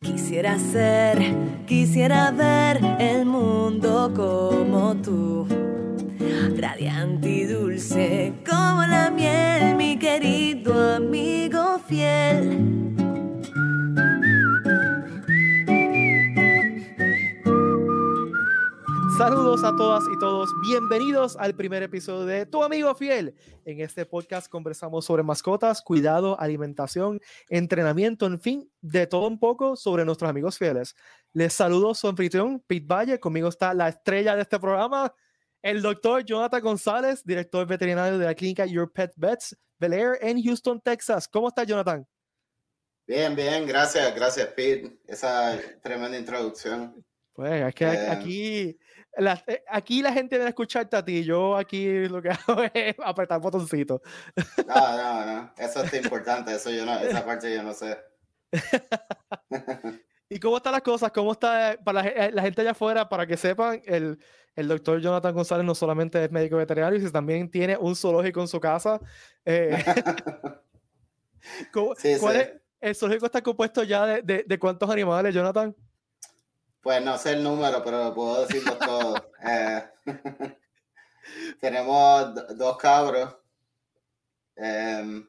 Quisiera ser, quisiera ver el mundo como tú, radiante y dulce como la miel, mi querido amigo fiel. Saludos a todas y todos, bienvenidos al primer episodio de Tu amigo fiel. En este podcast conversamos sobre mascotas, cuidado, alimentación, entrenamiento, en fin, de todo un poco sobre nuestros amigos fieles. Les saludo su anfitrión, Pete Valle, conmigo está la estrella de este programa, el doctor Jonathan González, director veterinario de la clínica Your Pet Vets, Bel Air en Houston, Texas. ¿Cómo está Jonathan? Bien, bien, gracias, gracias Pete, esa tremenda introducción. Pues es que eh, aquí la, eh, aquí la gente debe escucharte a ti. Yo aquí lo que hago es apretar botoncitos. No, no, no. Eso es importante. Eso yo no, esa parte yo no sé. ¿Y cómo están las cosas? ¿Cómo está eh, para eh, la, gente allá afuera? Para que sepan, el, el, doctor Jonathan González no solamente es médico veterinario, sino también tiene un zoológico en su casa. ¿Cuál Es, ¿El zoológico está compuesto ya de, de, de cuántos animales, Jonathan? Pues no sé el número, pero puedo decirlo todo. Eh, tenemos dos cabros. Em,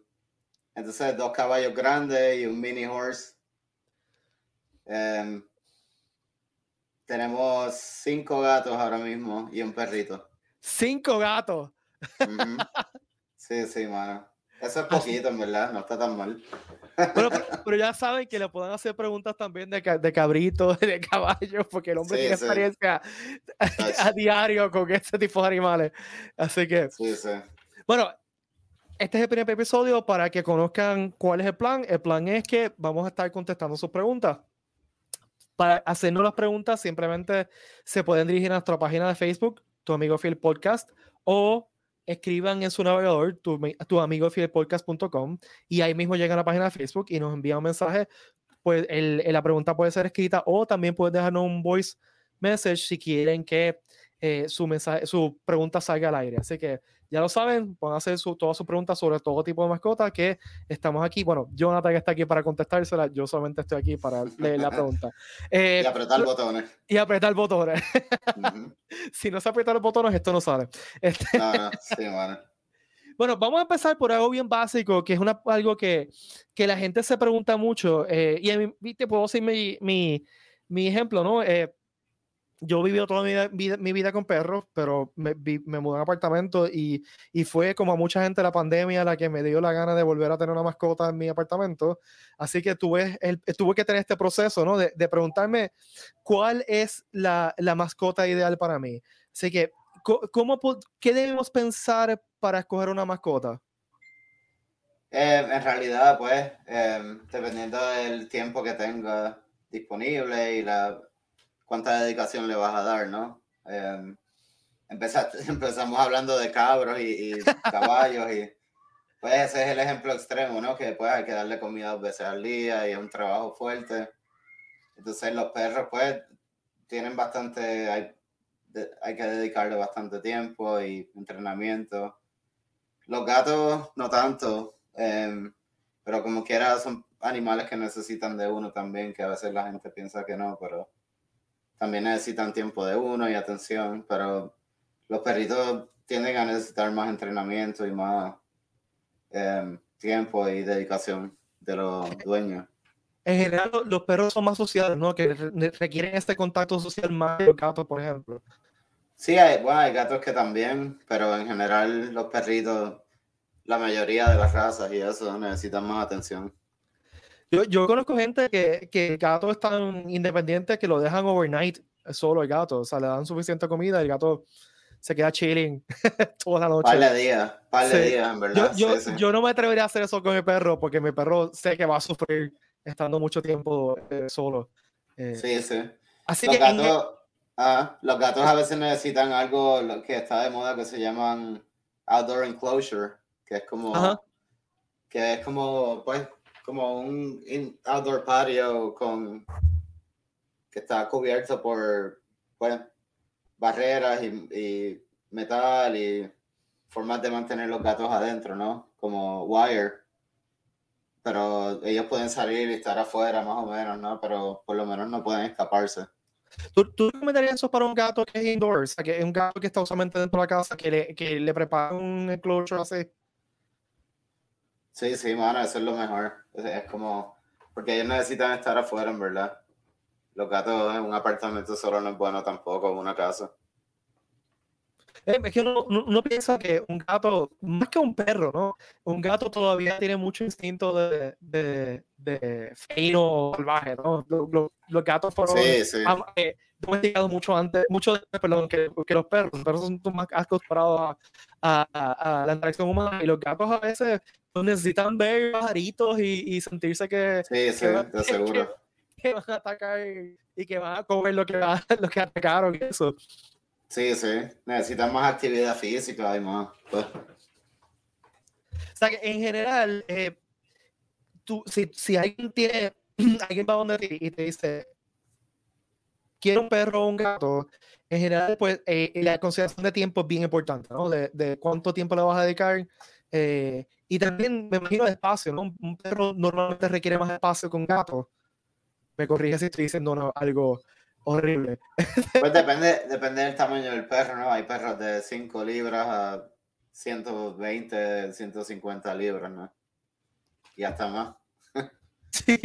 entonces, dos caballos grandes y un mini horse. Em, tenemos cinco gatos ahora mismo y un perrito. ¿Cinco gatos? Sí, sí, mano. Eso es poquito, en verdad, no está tan mal. Pero, ya saben que le pueden hacer preguntas también de, de cabritos, de caballos, porque el hombre tiene experiencia a, diario con este tipo de animales. Así que, sí, sí. bueno, este es el primer episodio para que conozcan cuál es el plan. El plan es que vamos a estar contestando sus preguntas. Para hacernos las preguntas, simplemente se pueden dirigir a nuestra página de Facebook, Tu Amigo Phil Podcast, o escriban en su navegador tu, tu amigo podcast.com y ahí mismo llegan a la página de Facebook y nos envían un mensaje. Pues el, la pregunta puede ser escrita o también pueden dejarnos un voice message si quieren que eh, su mensaje, su pregunta salga al aire. Así que ya lo saben, pueden hacer su, todas sus preguntas sobre todo tipo de mascotas que estamos aquí. Bueno, Jonathan está aquí para contestársela, yo solamente estoy aquí para leer la pregunta. Eh, y apretar botones. Y apretar botones. si no se aprietan los botones, esto no sale. Este no, no, sí, bueno. Bueno, vamos a empezar por algo bien básico, que es una, algo que, que la gente se pregunta mucho. Eh, y te puedo decir mi, mi, mi ejemplo, ¿no? Eh, yo viví toda mi vida, mi vida, con perros, pero me, me mudé a apartamento y, y, fue como a mucha gente la pandemia la que me dio la gana de volver a tener una mascota en mi apartamento. Así que tuve, el, tuve que tener este proceso, ¿no? De, de preguntarme cuál es la, la, mascota ideal para mí. Así que, ¿cómo, ¿qué debemos pensar para escoger una mascota? Eh, en realidad, pues, eh, dependiendo del tiempo que tenga disponible y la cuánta dedicación le vas a dar, ¿no? Eh, empezamos hablando de cabros y, caballos y pues ese es el ejemplo extremo, ¿no? Que pues hay que darle comida dos veces al día y es un trabajo fuerte. Entonces los perros pues tienen bastante, hay, hay que dedicarle bastante tiempo y entrenamiento. Los gatos no tanto, em, pero como quiera son animales que necesitan de uno también, que a veces la gente piensa que no, pero también necesitan tiempo de uno y atención, pero los perritos tienden a necesitar más entrenamiento y más em, tiempo y dedicación de los dueños. En general, los perros son más sociales, ¿no? Que requieren este contacto social más que los gatos, por ejemplo. Sí, hay, bueno, hay gatos que también, pero en general los perritos, la mayoría de las razas y eso necesitan más atención. Yo, yo conozco gente que, que el gato es tan independiente que lo dejan overnight solo el gato. O sea, le dan suficiente comida y el gato se queda chilling toda la noche. Par días, par días, en verdad. Yo, yo, no me atrevería a hacer eso con mi perro porque mi perro sé que va a sufrir estando mucho tiempo eh, solo. Eh, sí, sí. Así los, que gatos, ah, los gatos a veces necesitan algo que está de moda que se llaman outdoor enclosure, que es como, que es como, pues, como un outdoor patio con que está cubierto por pues, barreras y, metal y formas de mantener los gatos adentro, ¿no? Como wire. pero ellos pueden salir y estar afuera más o menos, ¿no? Pero por lo menos no pueden escaparse. ¿Tú, ¿Tú recomendarías eso para un gato que es indoors? O sea, que es un gato que está usualmente dentro de la casa, que le, que le prepara un enclosure así. Sí, sí, mano, eso es lo mejor. Es, es como, porque ellos necesitan estar afuera, en verdad. Los gatos en un apartamento solo no es bueno tampoco, en una casa. Eh, Es que uno, uno- piensa que un gato, más que un perro, ¿no? Un gato todavía tiene mucho instinto de, de, de felino salvaje, ¿no? Lo- lo- Los, gatos fueron Sí, sí. eh, domesticados mucho antes, mucho después, perdón, que, que los perros. Los perros son más acostumbrados a, a, la interacción humana y los gatos a veces pues, necesitan ver pajaritos y, y sentirse que, Sí, sí, que de seguro. que van a atacar y, y que van a comer lo que, va- lo que atacaron y eso. Sí, sí. Necesitan más actividad física y más. Pues, O sea que en general, eh, tú, si, si alguien tiene, alguien va donde ti y te dice, quiero un perro o un gato, en general, pues eh, la consideración de tiempo es bien importante, ¿no? De, de cuánto tiempo le vas a dedicar. eh, y también me imagino el espacio, ¿no? Un, un perro normalmente requiere más espacio que un gato. Me corrige si estoy diciendo no, algo horrible. pues depende, depende del tamaño del perro, ¿no? Hay perros de 5 libras a 120, 150 libras, ¿no? Y hasta más. Sí.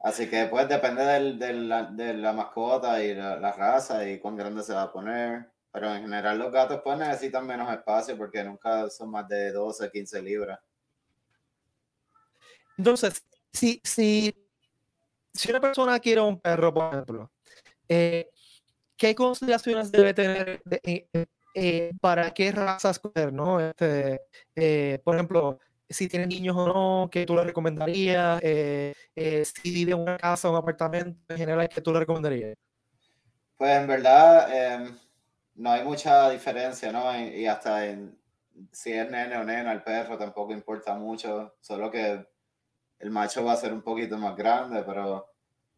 Así que pues depende del, del- la- de la mascota y la, raza y cuán grande se va a poner. Pero en general los gatos pues necesitan menos espacio porque nunca son más de 12, 15 libras. Entonces, si, si, si una persona quiere un perro, por ejemplo, eh, ¿qué consideraciones debe tener eh, eh, para qué raza escoger, no? Este, por ejemplo, si tiene niños o no, ¿qué tú le recomendarías? Eh, eh, si vive en una casa o un apartamento, en general, ¿qué tú le recomendarías? Pues en verdad em, no hay mucha diferencia, ¿no? Y, hasta si es nene o nena, el perro tampoco importa mucho, solo que el macho va a ser un poquito más grande, pero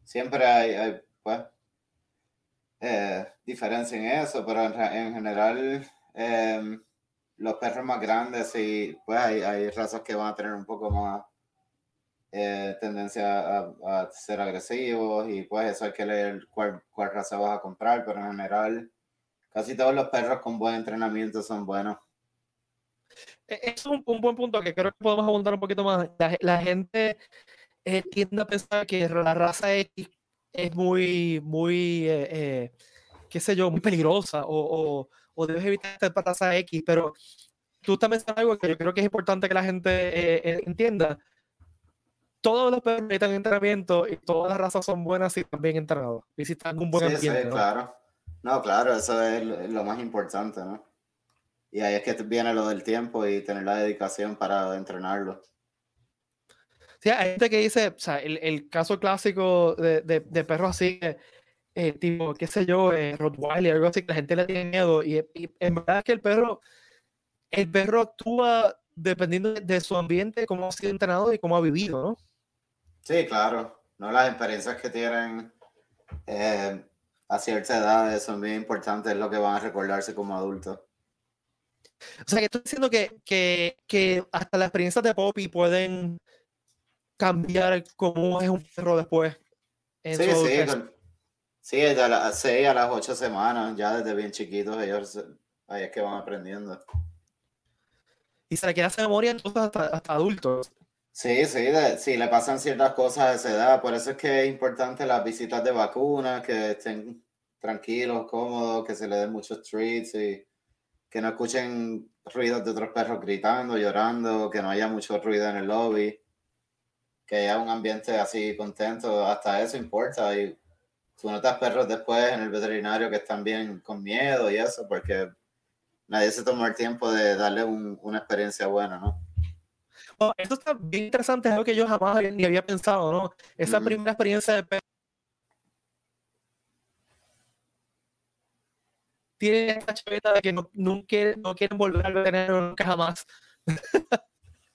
siempre hay, pues, eh, diferencia en eso, pero en, en general em, los perros más grandes sí, pues hay, hay razas que van a tener un poco más eh, tendencia a, a ser agresivos y pues eso hay que leer cuál, cuál raza vas a comprar, pero en general casi todos los perros con buen entrenamiento son buenos. Eh, Es un, un buen punto que creo que podemos abundar un poquito más. La, la gente eh, tiende a pensar que la raza X es muy, muy, eh, eh, qué sé yo, muy peligrosa o, o, o debes evitar esta raza X, pero tú estás mencionando algo que yo creo que es importante que la gente eh, eh, entienda. Todos los perros necesitan entrenamiento y todas las razas son buenas si están bien entrenados y si están en un buen Sí, sí. ¿no? claro. No, claro, eso es lo, lo más importante, ¿no? Y ahí es que viene lo del tiempo y tener la dedicación para entrenarlo. Sí, hay gente que dice, o sea, el, el caso clásico de, de, de perros así, que, eh, tipo, qué sé yo, eh, Rottweiler, algo así, que la gente le tiene miedo. Y, y en verdad es que el perro, el perro actúa dependiendo de, de su ambiente, cómo ha sido entrenado y cómo ha vivido, ¿no? Sí, claro. No, las experiencias que tienen eh, a cierta edad son bien importantes, es lo que van a recordarse como adultos. O sea, que estoy diciendo que, que, que hasta las experiencias de Poppy pueden cambiar cómo es un perro después. En Sí, sí, con- sí, de las 6 a las 8 semanas, ya desde bien chiquitos ellos ahí es que van aprendiendo. Y se le queda esa memoria entonces hasta, hasta adultos. Sí, sí, de- sí, le pasan ciertas cosas a esa edad, por eso es que es importante las visitas de vacunas, que estén tranquilos, cómodos, que se le den muchos treats y que no escuchen ruidos de otros perros gritando, llorando, que no haya mucho ruido en el lobby, que haya un ambiente así contento, hasta eso importa. Y tú notas perros después en el veterinario que están bien con miedo y eso, porque nadie se tomó el tiempo de darle un- una experiencia buena, ¿no? Oh, eso está bien interesante, es algo que yo jamás había- ni había pensado, ¿no? Esa primera experiencia de perro tiene esta chaveta de que no, nunca, no quieren volver al veterinario nunca jamás.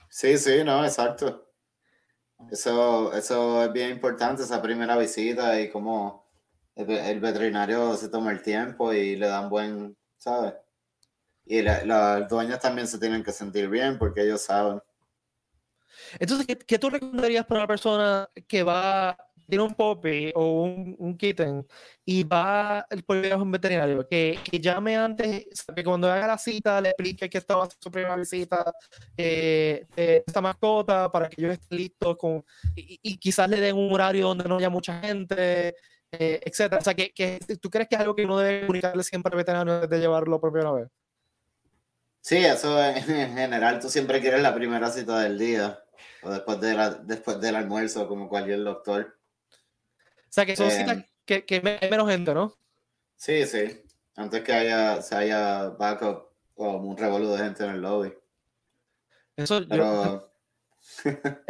Sí, sí, no, exacto. Eso, eso es bien importante, esa primera visita y cómo el, ve- el veterinario se toma el tiempo y le dan buen, ¿sabes? Y la- la- los dueños también se tienen que sentir bien porque ellos saben. Entonces, ¿qué, ¿qué, tú recomendarías para una persona que va, tiene un puppy o un, un kitten y va por a un veterinario? Que, que, llame antes, que cuando haga la cita le explique que esta va a ser su primera visita eh, de esta mascota para que ellos estén listos con, y, y, quizás le den un horario donde no haya mucha gente, eh, etcétera. O sea, que, que, tú crees que es algo que uno debe comunicarle siempre al veterinario antes de llevarlo por primera vez. Sí, eso en general tú siempre quieres la primera cita del día o después, de la, después del almuerzo, como cualquier doctor. O sea, que son citas eh, que, que hay menos gente, ¿no? Sí, sí. Antes que haya, se haya backup o un revolú de gente en el lobby. Eso Pero...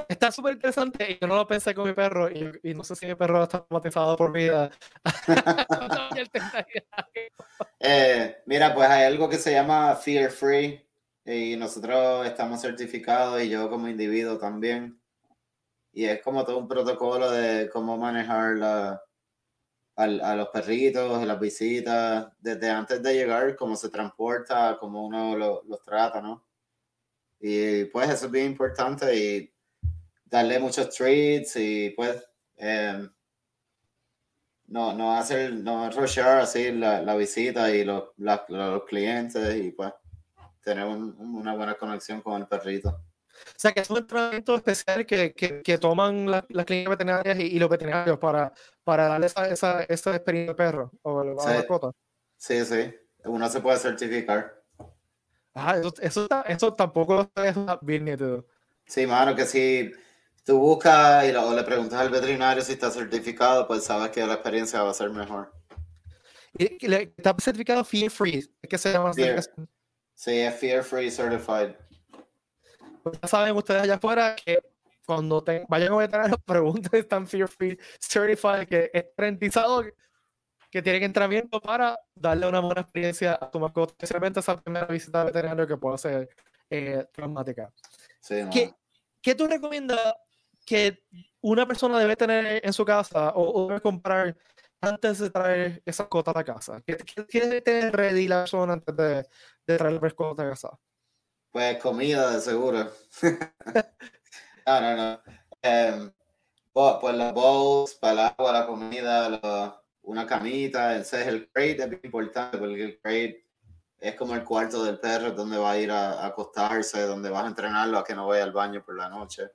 Está súper interesante yo no lo pensé con mi perro y, y, no sé si mi perro está traumatizado por vida. eh, mira, pues hay algo que se llama Fear Free y nosotros estamos certificados y yo como individuo también. Y es como todo un protocolo de cómo manejar la, a, a, los perritos, las visitas, desde antes de llegar, cómo se transporta, cómo uno lo, los trata, ¿no? Y pues eso es bien importante y darle muchos treats y pues eh, no, no hacer, no rushear así la, la visita y los, la, los clientes y pues tener un, una buena conexión con el perrito. O sea, que es un entrenamiento especial que, que, que toman las la clínicas veterinarias y, y, los veterinarios para, para darle esa, esa, esa experiencia al perro o a la sí. mascota. Sí, sí. Uno se puede certificar. Ah, eso, eso, eso tampoco es bien nítido. Sí, mano, que si tú buscas y lo, le preguntas al veterinario si está certificado, pues sabes que la experiencia va a ser mejor. ¿Y, ¿Está certificado Fear Free? ¿Qué se llama? Fear. Sí, es Fear Free Certified. Pues ya saben ustedes allá afuera que cuando te, vayan a veterinario pregunten están Fear Free Certified, que es garantizado que tienen entrenamiento para darle una buena experiencia a tu mascota, especialmente esa primera visita al veterinario que puede ser eh, traumática. Sí, ¿Qué, ¿Qué, tú recomiendas que una persona debe tener en su casa o, o debe comprar antes de traer esa mascota a la casa? ¿Qué, qué debe tener ready la persona antes de, de traer la mascota a casa? Pues comida, de seguro. no, no, no. Um, pues los bowls, para el agua, la comida, los una camita, ese es el crate, es importante porque el crate es como el cuarto del perro donde va a ir a, acostarse, donde vas a entrenarlo a que no vaya al baño por la noche.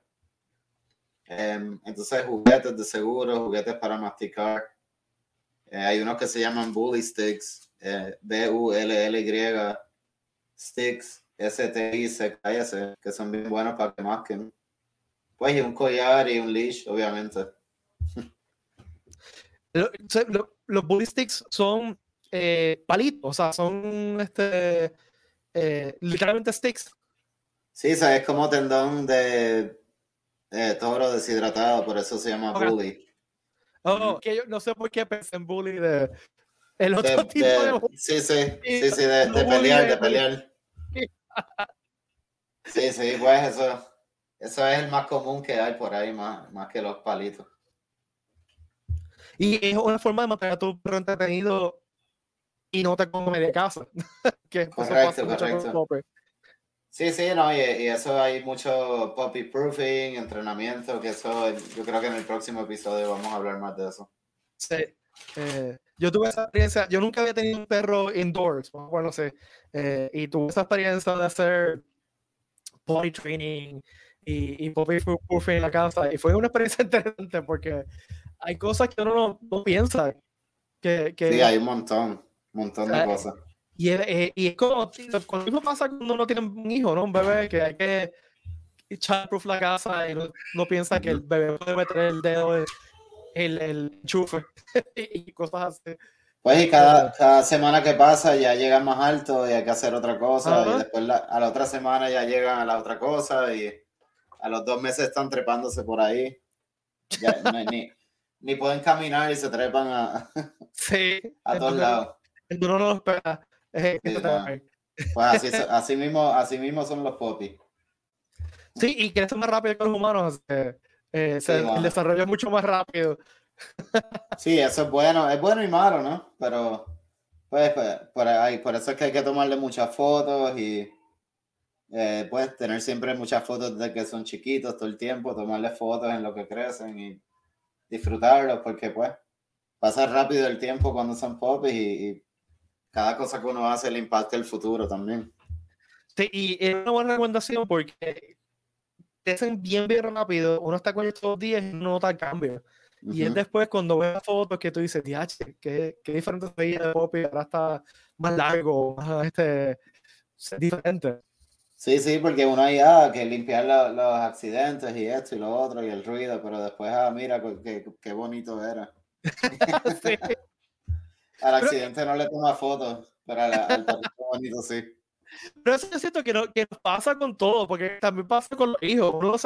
Um, entonces, juguetes de seguro, juguetes para masticar. Eh, hay unos que se llaman bully sticks, eh, B-U-L-L-Y sticks, S-T-I-C-K-S, que son bien buenos para que masquen. Pues y un collar y un leash, obviamente. Los bully sticks son eh, palitos, o sea, son este, eh, literalmente sticks. Sí, o sea, es como tendón de eh, toro deshidratado, por eso se llama okay. bully. Oh, que yo no sé por qué pensé en bully de el otro de, tipo de, de bully. Sí, sí, sí, sí, de, de pelear, de pelear. Sí, sí, pues eso, eso es el más común que hay por ahí, más, más que los palitos. Y es una forma de mantener a tu perro entretenido y no te come de casa. que correcto, correcto. Sí, sí, no, y, y, eso hay mucho puppy proofing, entrenamiento, que eso yo creo que en el próximo episodio vamos a hablar más de eso. Sí. Eh, yo tuve esa experiencia, yo nunca había tenido un perro indoors, bueno, no sé, eh, y tuve esa experiencia de hacer potty training y, y puppy proofing en la casa, y fue una experiencia interesante porque hay cosas que uno no, no piensa. Que, que, sí, hay un montón, un montón de cosas. Y, eh, y es como, cuando mismo pasa cuando uno tiene un hijo, ¿no? Un bebé que hay que childproof la casa y no, no piensa que el bebé puede meter el dedo en el, el enchufe y cosas así. Pues y cada, cada, semana que pasa ya llegan más alto y hay que hacer otra cosa. Ajá. Y después la, a la otra semana ya llegan a la otra cosa y a los dos meses están trepándose por ahí. Ya, no, ni, ni pueden caminar y se trepan a, sí, a todos lados. Uno no lo espera. Sí, no. Pues así, así, mismo, así mismo son los popis. Sí, y crecen más rápido que los humanos. Eh, eh, se, bueno. El desarrollo es mucho más rápido. sí, eso es bueno. Es bueno y malo, ¿no? Pero, pues, pues por, ahí, por eso es que hay que tomarle muchas fotos y, eh, pues tener siempre muchas fotos de que son chiquitos todo el tiempo, tomarles fotos en lo que crecen y disfrutarlos porque pues pasa rápido el tiempo cuando son popis y, y cada cosa que uno hace le impacta el futuro también. Sí, y es una buena recomendación porque crecen bien, bien rápido. Uno está con ellos todos los días y no nota el cambio. Y es después cuando ves las fotos que tú dices, diache, qué, qué diferente se veía de Poppy, ahora está más largo, más este, diferente. Sí, sí, porque uno ahí, ah, que limpiar los accidentes y esto y lo otro y el ruido, pero después, ah, mira, qué, qué bonito era. sí. Al accidente no le toma fotos, pero al, al bonito sí. Pero eso es cierto que, no, que nos pasa con todo, porque también pasa con los hijos. Uno,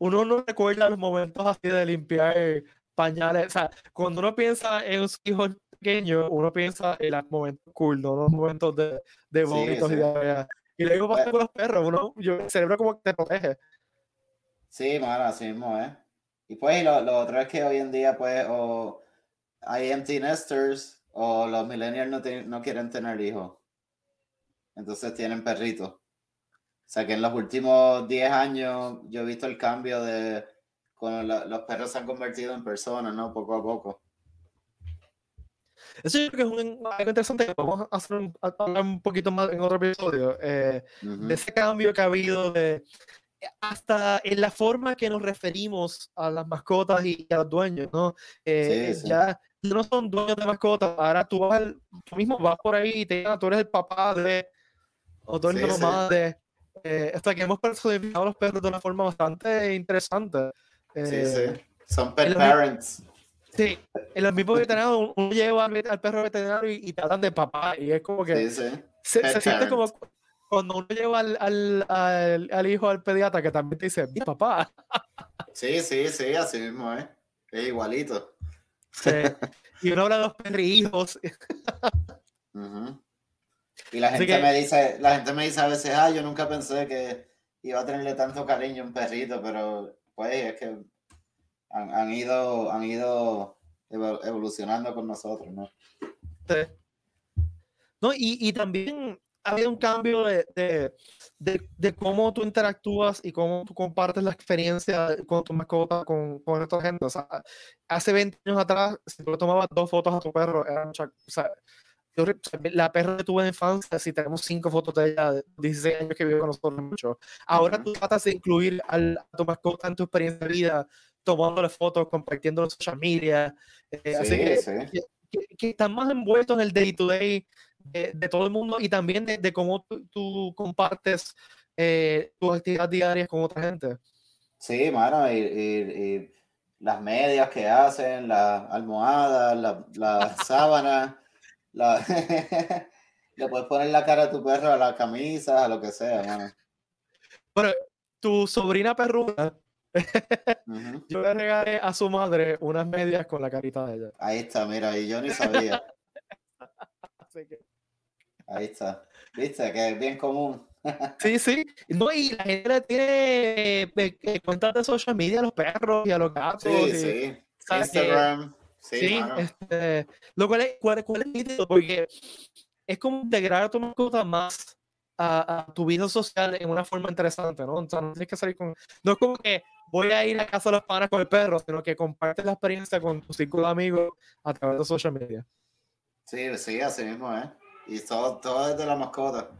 uno no recuerda los momentos así de limpiar pañales. O sea, cuando uno piensa en un hijo pequeño, uno piensa en los momentos cool, no los momentos de, de vómitos y de Y luego pasa con los perros, uno, yo, el cerebro como que te protege. Sí, mano, así mismo, ¿eh? Y pues lo, lo, otro es que hoy en día, pues, o hay empty nesters o los millennials no, no quieren tener hijos. Entonces tienen perritos. O sea que en los últimos 10 años yo he visto el cambio de cuando los perros se han convertido en personas, ¿no? Poco a poco. Eso yo creo que es un, algo interesante que vamos a hacer un, hablar un poquito más en otro episodio, eh, de ese cambio que ha habido de, hasta en la forma que nos referimos a las mascotas y a los dueños, ¿no? Eh, Ya no son dueños de mascotas, ahora tú, vas, tú mismo vas por ahí y te tú eres el papá de, o tú eres la mamá de, eh, hasta que hemos personificado a los perros de una forma bastante interesante. sí, sí. Eh, son pet parents. Sí, en los mismos veterinarios uno lleva al, perro veterinario y, y, tratan de papá y es como que sí, sí. Se, siente como cuando uno lleva al, al, al, hijo al pediatra que también te dice, mi papá. Sí, sí, sí, así mismo, ¿eh? Es igualito. Sí. Y uno habla de los perrijos. Y la gente me dice, la gente me dice a veces, ah, yo nunca pensé que iba a tenerle tanto cariño a un perrito, pero pues es que han, han ido, han ido evolucionando con nosotros, ¿no? Sí. No, y, y también ha habido un cambio de, de, de, de, cómo tú interactúas y cómo tú compartes la experiencia con tu mascota, con, con esta gente. O sea, hace 20 años atrás, si tú le tomabas dos fotos a tu perro, era mucha, o sea, yo, la perra que tuve en infancia, si tenemos cinco fotos de ella de 16 años que vive con nosotros mucho. Ahora tú tratas de incluir al, a tu mascota en tu experiencia de vida, tomándole fotos, compartiendo en social media. Eh, sí, así que, sí. que, que, que, están más envueltos en el day-to-day de, de, todo el mundo y también de, de cómo tú, tú compartes eh, tus actividades diarias con otra gente. Sí, mano, y, y, y las medias que hacen, las almohadas, la, la sábana. La... Le puedes poner la cara a tu perro a la camisa, a lo que sea, mano. Bueno, tu sobrina perruda, uh -huh. yo le regalé a su madre unas medias con la carita de ella. Ahí está, mira, y yo ni sabía. que... Ahí está. ¿Viste? Que es bien común. sí, sí. No, y la gente le tiene eh, cuentas de social media a los perros y a los gatos. Sí, y, sí. Instagram. Sí, sí este, lo cual es, cuál, cuál es nítido, porque es como integrar a tu mascota más a, a, tu vida social en una forma interesante, ¿no? O sea, no tienes que salir con... No es como que voy a ir a casa de los panas con el perro, sino que compartes la experiencia con tu círculo de amigos a través de social media. Sí, sí, así mismo, ¿eh? Y todo, todo desde la mascota.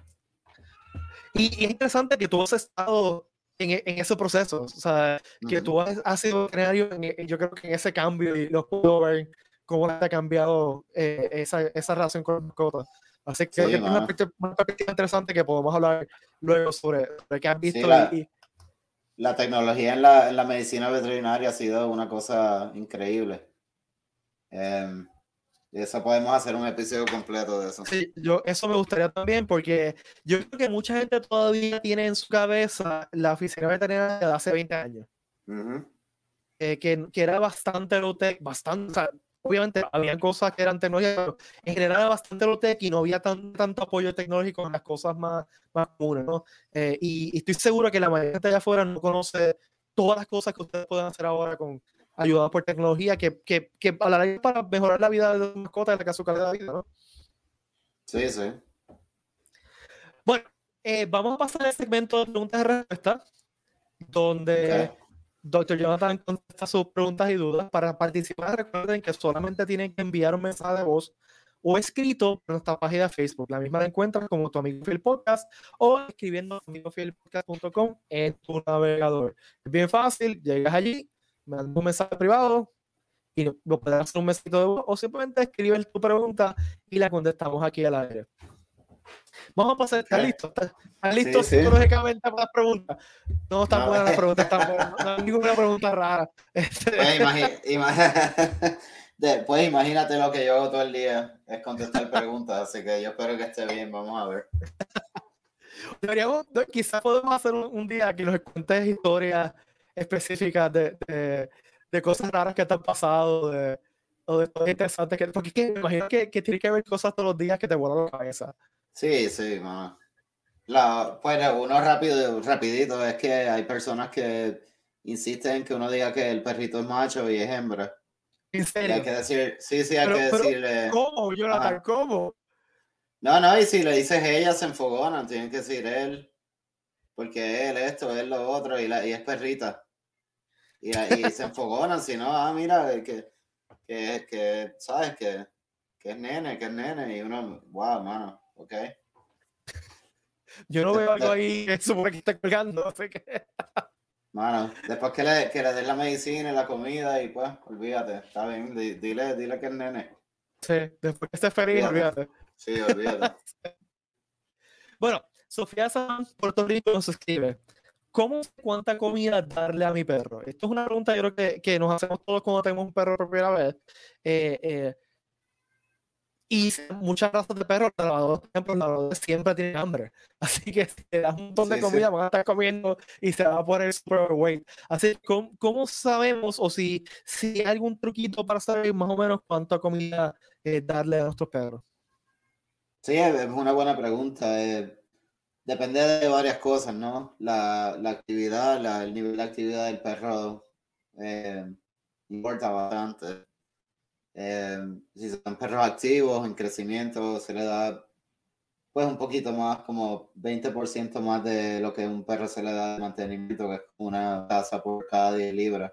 Y, y, es interesante que tú has estado en, en ese proceso, o sea, que uh -huh. tú has, has sido en, yo creo que en ese cambio y lo puedo ver cómo te ha cambiado eh, esa, esa relación con la mascota. Así que, sí, es una perspectiva, una perspectiva, interesante que podemos hablar luego sobre, sobre qué has visto. Sí, la, y, la, tecnología en la, en la, medicina veterinaria ha sido una cosa increíble. Eh, eso podemos hacer un episodio completo de eso. Sí, yo, eso me gustaría también, porque yo creo que mucha gente todavía tiene en su cabeza la oficina veterinaria de hace 20 años. Uh -huh. eh, que, que, era bastante low-tech, bastante. O sea, obviamente había cosas que eran tecnologías, pero en general era bastante low-tech y no había tan, tanto apoyo tecnológico en las cosas más, más comunes, ¿no? Eh, y, y, estoy seguro que la mayoría de allá afuera no conoce todas las cosas que ustedes pueden hacer ahora con ayudados por tecnología que, que, que hablará para mejorar la vida de las mascotas y la su calidad de vida, ¿no? Sí, sí. Bueno, eh, vamos a pasar al segmento de preguntas y respuestas, donde. Dr. Jonathan contesta sus preguntas y dudas. Para participar, recuerden que solamente tienen que enviar un mensaje de voz o escrito por nuestra página de Facebook. La misma la encuentras como tu amigo Fiel Podcast o escribiendo amigofielpodcast.com en tu navegador. Es bien fácil, llegas allí, mandas un mensaje privado y lo puedes hacer un mensajito de voz o simplemente escribes tu pregunta y la contestamos aquí al aire. Vamos a pasar, ¿estás Ok. listo? ¿Estás, estás listo sí. psicológicamente para las preguntas? No, están No. buenas las preguntas, están buenas. No hay ninguna pregunta rara. Pues, imagi- ima- de- pues imagínate lo que yo hago todo el día, es contestar preguntas, así que yo espero que esté bien, vamos a ver. deberíamos, quizás podemos hacer un, un día que nos cuentes historias específicas de, de, de cosas raras que te han pasado, de, o de cosas interesantes que, porque es que me imagino que, que tiene que haber cosas todos los días que te vuelan la cabeza. Sí, sí, mano. La, pues uno rápido, rapidito, es que hay personas que insisten en que uno diga que el perrito es macho y es hembra. En Y serio. hay que decir, sí, sí, hay Pero- que decirle. ¿Cómo, Jonathan? Ajá. ¿Cómo? No, no, y si le dices ella, se enfogonan, tienen que decir él, porque él esto, él lo otro, y, la, y es perrita. Y, y se enfogonan, si no, ah, mira, que, que, que ¿sabes? Que, que es nene, que es nene, y uno, wow, mano, ok. Yo no veo algo ahí que supone que está colgando, así que... Mano, después que le, que le den la medicina y la comida, y pues, olvídate, está bien, di- dile, dile que es nene. Sí, después que esté feliz, Olvídate. olvídate. Sí, olvídate. Bueno, Sofía San, Puerto Rico, nos escribe. ¿Cómo cuánta comida darle a mi perro? Esto es una pregunta yo creo que, que nos hacemos todos cuando tenemos un perro por primera vez. Eh, eh, y muchas razas de perros, los lavadores, por ejemplo, los lavadores siempre tienen hambre. Así que si le das un montón de Sí, sí. comida, van a estar comiendo y se va a poner super overweight. Así que, ¿cómo, cómo sabemos o si, si hay algún truquito para saber más o menos cuánta comida eh, darle a nuestros perros? Sí, es es una buena pregunta. eh, depende de varias cosas, ¿no? La, la actividad, la- el nivel de actividad del perro eh, importa bastante. Eh, si son perros activos, en crecimiento, se le da pues un poquito más, como 20% más de lo que un perro se le da de mantenimiento, que es una taza por cada 10 libras.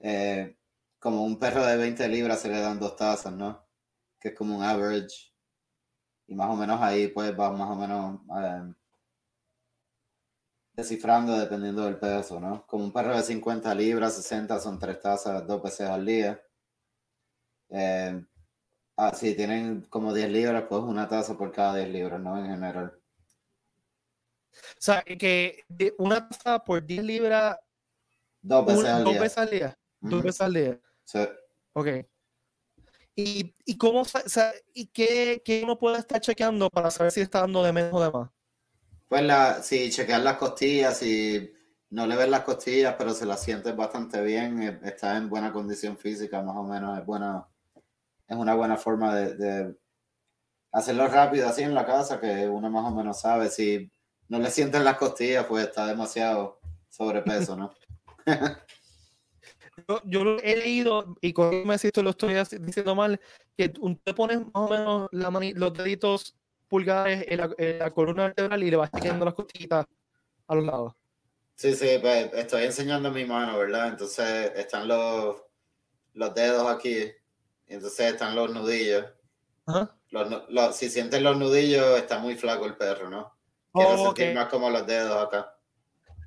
Eh, como un perro de 20 libras se le dan dos tazas, ¿no? Que es como un average. Y más o menos ahí pues va más o menos eh, descifrando dependiendo del peso, ¿no? Como un perro de 50 libras, 60 son tres tazas dos veces al día. Eh, ah, si tienen como 10 libras, pues una taza por cada 10 libras, ¿no? En general. O sea, que una taza por 10 libras, Dos veces una- al dos día. veces al día. Dos veces al día. Sí. Ok. ¿Y, y cómo, o sea, y qué, qué uno puede estar chequeando para saber si está dando de menos o de más? Pues la, si chequear las costillas, si no le ves las costillas, pero se las sientes bastante bien, eh, está en buena condición física, más o menos, es buena, es una buena forma de, de hacerlo rápido así en la casa, que uno más o menos sabe. Si no le sienten las costillas, pues está demasiado sobrepeso, ¿no? Yo, yo lo he leído, y corrígeme si esto lo estoy diciendo mal, que tú te pones más o menos la mani- los deditos pulgares en la, en la columna vertebral y le vas chequeando las costillitas a los lados. Sí, sí, pues estoy enseñando mi mano, ¿verdad? Entonces están los, los dedos aquí, entonces están los nudillos. Ajá. Los los- si sientes los nudillos, está muy flaco el perro, ¿no? Quiero Oh, sentir ok. más como los dedos acá.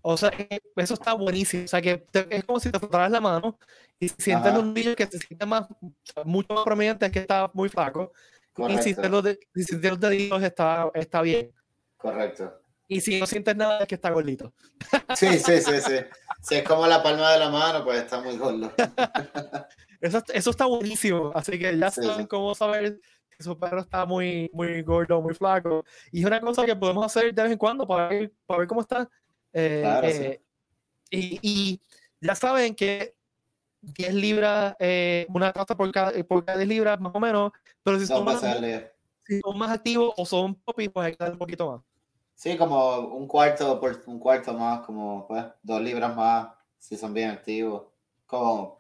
O sea, eso está buenísimo. O sea, que te- es como si te frotaras la mano y si sientes los nudillos que se sienten más, mucho más prominente es que está muy flaco. Y si Correcto, sientes los, de- si sientes los deditos está, está bien. correcto. Y si no sientes nada es que está gordito. Sí, sí, sí, sí. Si es como la palma de la mano, pues está muy gordo. Eso, eso está buenísimo. Así que ya Sí, saben sí. cómo saber si su perro está muy, muy gordo, muy flaco. Y es una cosa que podemos hacer de vez en cuando para ver, para ver cómo está. Eh, Claro, sí. eh, y, y ya saben que 10 libras, eh, una taza por cada, por cada 10 libras más o menos, pero si son, más, si son más activos o son popis, pues hay que dar un poquito más. Sí, como un cuarto por un cuarto más, como pues dos libras más, si son bien activos. Como,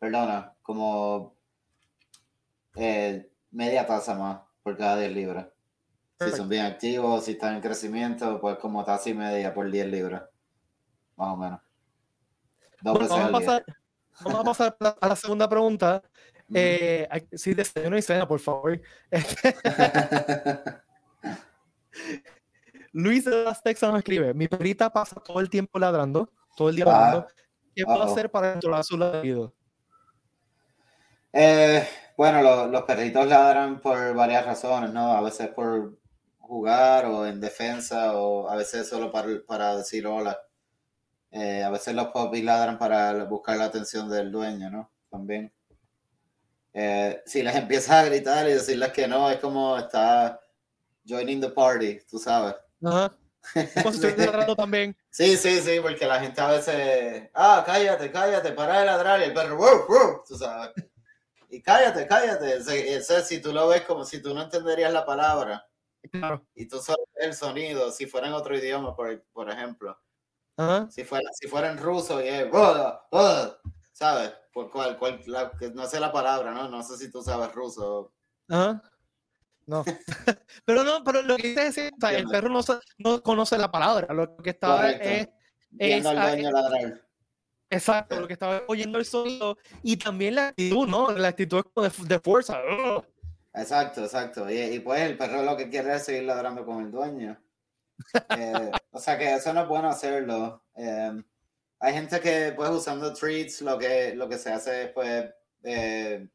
perdona, como eh, media taza más por cada 10 libras. Si son bien activos, si están en crecimiento, pues como taza y media por 10 libras. Más o menos. Dos Bueno, veces vamos, a al día. pasar, vamos a pasar a la- segunda pregunta. Eh, sí, desayuno y cena, por favor. Luis de las Texas nos escribe: Mi perrita pasa todo el tiempo ladrando, todo el día Ah, ladrando. ¿Qué puedo uh-oh. hacer para controlar su ladrido? Eh, bueno, lo- los perritos ladran por varias razones, ¿no? A veces por jugar o en defensa o a veces solo para, para decir hola. Eh, a veces los puppies ladran para buscar la atención del dueño, ¿no? También. Eh, si les empiezas a gritar y decirles que no, es como está joining the party, tú sabes. Ajá. Como si estuviera ladrando también. Sí, sí, sí, porque la gente a veces, ah, cállate, cállate, para de ladrar y el perro, wow, wow, tú sabes. Y cállate, cállate. Ese- ese, si tú lo ves como si tú no entenderías la palabra Claro. y tú solo ves el sonido, si fuera en otro idioma, por, por ejemplo, si fuera, si fuera en ruso y es, ¿sabes? Por cual, cual- la- que no sé la palabra, ¿no? No sé si tú sabes ruso. Ajá. No. pero no, pero lo que dice es, o sea, el perro no, no conoce la palabra. Lo que está Correcto. es Viendo al dueño ladrar. Exacto, lo que estaba oyendo el sonido y también la actitud, ¿no? La actitud es como de, de fuerza. ¡Ugh! Exacto, exacto. Y, y pues el perro lo que quiere es seguir ladrando con el dueño. Eh, o sea que eso no es bueno hacerlo. Eh, hay gente que pues usando treats lo que, lo que se hace es pues eh,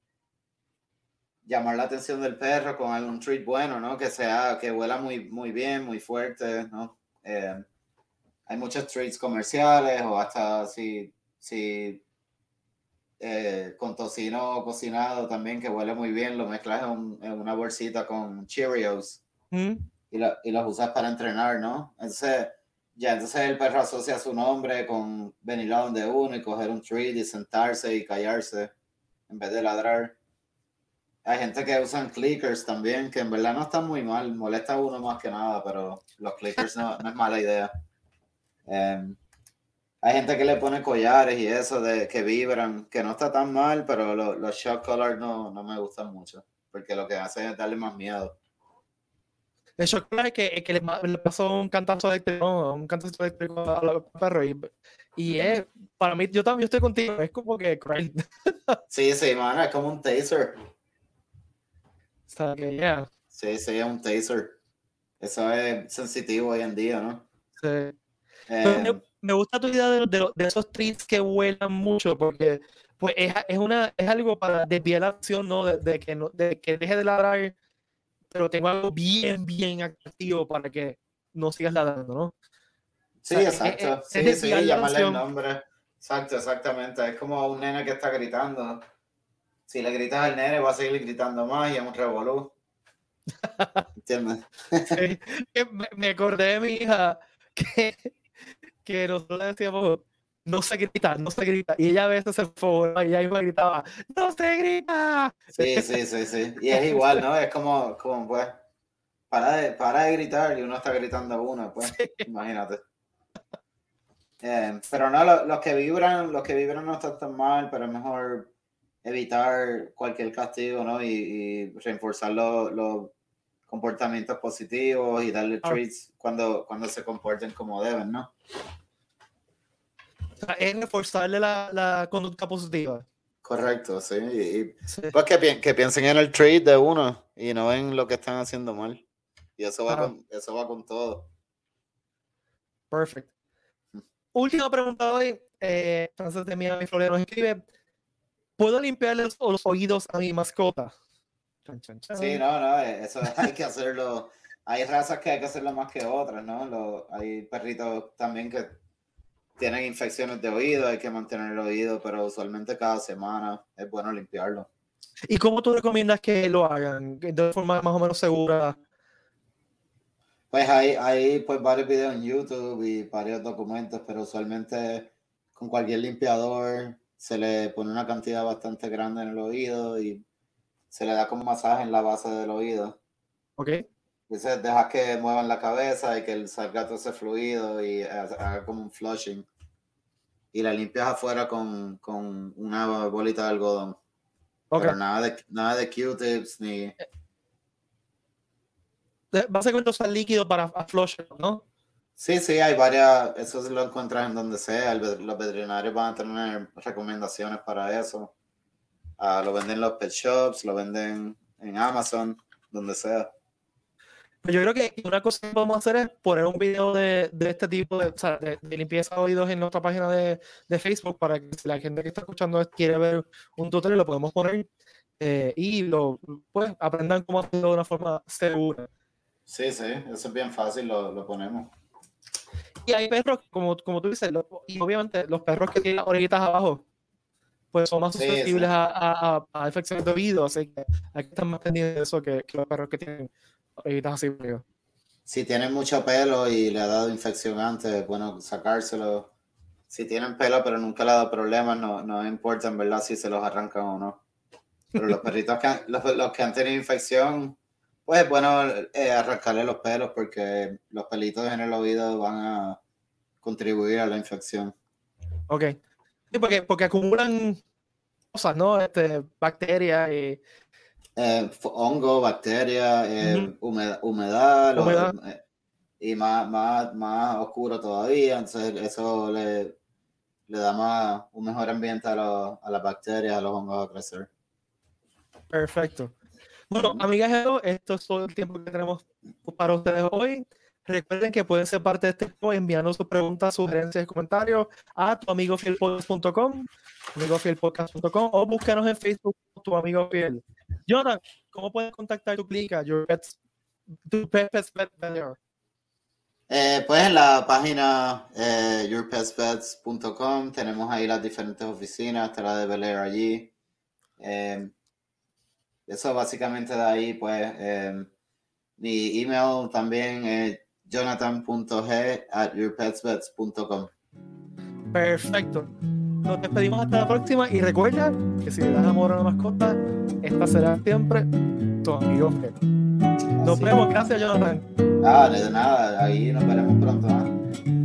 llamar la atención del perro con algún treat bueno, ¿no? Que sea, que huela muy, muy bien, muy fuerte, ¿no? Eh, hay muchos treats comerciales o hasta si, si eh, con tocino cocinado también que huele muy bien, lo mezclas en, un- en una bolsita con Cheerios ¿Mm? y, lo- y los usas para entrenar, ¿no? Entonces, ya, entonces el perro asocia su nombre con venir a donde uno y coger un treat y sentarse y callarse en vez de ladrar. Hay gente que usan clickers también, que en verdad no están muy mal, molesta a uno más que nada, pero los clickers no, no es mala idea. Em, hay gente que le pone collares y eso de que vibran, que no está tan mal, pero lo- los shock collars no, no me gustan mucho, porque lo que hace es darle más miedo. El chocolate que, que le, pasó un cantazo eléctrico, un cantazo eléctrico a los perros y, y es, para mí, yo también estoy contigo, es como que crazy. Sí, sí, mano, es como un taser. O sea, que, yeah, Sí, sí, es un taser. Eso es sensitivo hoy en día, ¿no? sí. Eh, me, gusta tu idea de, de- de esos treats que vuelan mucho, porque pues es, es, una, es algo para desviar la acción, ¿no? De, de que no, de que deje de ladrar, pero tengo algo bien, bien activo para que no sigas ladrando, ¿no? sí, o sea, exacto. es- es sí, sí, llamarle el nombre. Exacto, exactamente. Es como un nene que está gritando. Si le gritas al nene, va a seguir gritando más y es un revolú. ¿Entiendes? Sí, me, me acordé de mi hija que, que nosotros le decíamos, no se grita, no se grita. Y ella a veces se enfogaba y ella misma gritaba, ¡No se grita! Sí, sí, sí, sí. Y es igual, ¿no? Es como, como pues, para de, para de gritar y uno está gritando a uno, pues, imagínate. Eh, pero no, lo- los que vibran, los que vibran no están tan mal, pero es mejor evitar cualquier castigo, ¿no? Y, y reforzar los, los comportamientos positivos y darle Ah. treats cuando, cuando se comporten como deben, ¿no? O sea, es reforzarle la, la conducta positiva. Correcto, sí. Y, Sí. pues que, pi- que piensen en el treat de uno y no en lo que están haciendo mal. Y eso va, Ajá. con, eso va con todo. Perfect. Última pregunta hoy. Eh, Frances de Miami Florida nos escribe: ¿Puedo limpiarle los, los oídos a mi mascota? Chan, chan, chan. Sí, no, no, eh, eso hay que hacerlo. Hay razas que hay que hacerlo más que otras, ¿no? Lo- hay perritos también que tienen infecciones de oído, hay que mantener el oído, pero usualmente cada semana es bueno limpiarlo. ¿Y cómo tú recomiendas que lo hagan? De forma más o menos segura. Pues hay, hay pues varios videos en YouTube y varios documentos, pero usualmente con cualquier limpiador se le pone una cantidad bastante grande en el oído y se le da como masaje en la base del oído. ¿Ok? Entonces dejas que muevan la cabeza y que salga todo ese fluido y ha- haga como un flushing. Y la limpias afuera con, con una bolita de algodón. Ok. Pero nada de, nada de Q-tips ni... básicamente usar líquido para flush, ¿no? Sí, sí, hay varias, eso lo encuentras en donde sea, los veterinarios van a tener recomendaciones para eso. Ah, lo venden en los pet shops, lo venden en Amazon, donde sea. Yo creo que una cosa que podemos hacer es poner un video de, de este tipo de, o sea, de, limpieza de oídos en nuestra página de, de, Facebook para que si la gente que está escuchando quiere ver un tutorial, lo podemos poner eh, y lo, pues, aprendan cómo hacerlo de una forma segura. Sí, sí, eso es bien fácil, lo, lo ponemos. Y hay perros, como, como tú dices, y obviamente los perros que tienen orejitas abajo, pues son más susceptibles A, a, a, infecciones de oído, así que hay que estar más pendientes de eso que, que los perros que tienen orejitas así. Si tienen mucho pelo y le ha dado infección antes, bueno, sacárselo. Si tienen pelo pero nunca le ha dado problemas, no, no importa en verdad si se los arrancan o no. Pero los perritos que los, los que han tenido infección, pues bueno, eh, arrancarle los pelos porque los pelitos en el oído van a contribuir a la infección. Ok. Sí, porque, porque acumulan cosas, ¿no? Este, bacterias y... Eh, hongo, bacterias, eh, humedad, humedad, eh, y más, más, más oscuro todavía, entonces eso le, le da más, un mejor ambiente a, los, a las bacterias, a los hongos a crecer. Perfecto. Bueno, amigas, esto es todo el tiempo que tenemos para ustedes hoy. Recuerden que pueden ser parte de este equipo enviando sus preguntas, sugerencias y comentarios a tu tuamigofielpodcast.com, amigofielpodcast.com o búscanos en Facebook tu amigo fiel. Jonathan, ¿cómo puedes contactar tu clínica, Your Pets, tu Pets Pet eh, pues en la página eh, tenemos ahí las diferentes oficinas, está la de Bel allí. Eh, eso básicamente de ahí, pues, eh, mi email también es jonathan.g at yourpetsbets.com. Perfecto. Nos despedimos hasta la próxima y recuerda que si le das amor a una mascota, esta será siempre tu amigo Nos vemos. Gracias, Jonathan. Ah, de nada. Ahí nos veremos pronto. ¿eh?